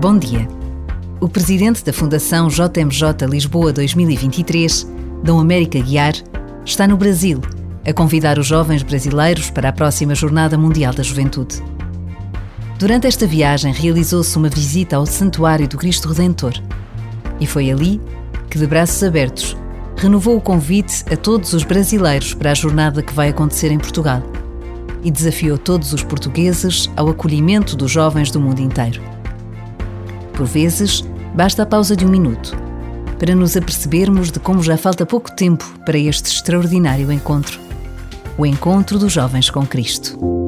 Bom dia. O presidente da Fundação JMJ Lisboa 2023, Dom América Guiar, está no Brasil a convidar os jovens brasileiros para a próxima Jornada Mundial da Juventude. Durante esta viagem realizou-se uma visita ao Santuário do Cristo Redentor e foi ali que, de braços abertos, renovou o convite a todos os brasileiros para a jornada que vai acontecer em Portugal e desafiou todos os portugueses ao acolhimento dos jovens do mundo inteiro. Por vezes, basta a pausa de um minuto para nos apercebermos de como já falta pouco tempo para este extraordinário encontro o encontro dos jovens com Cristo.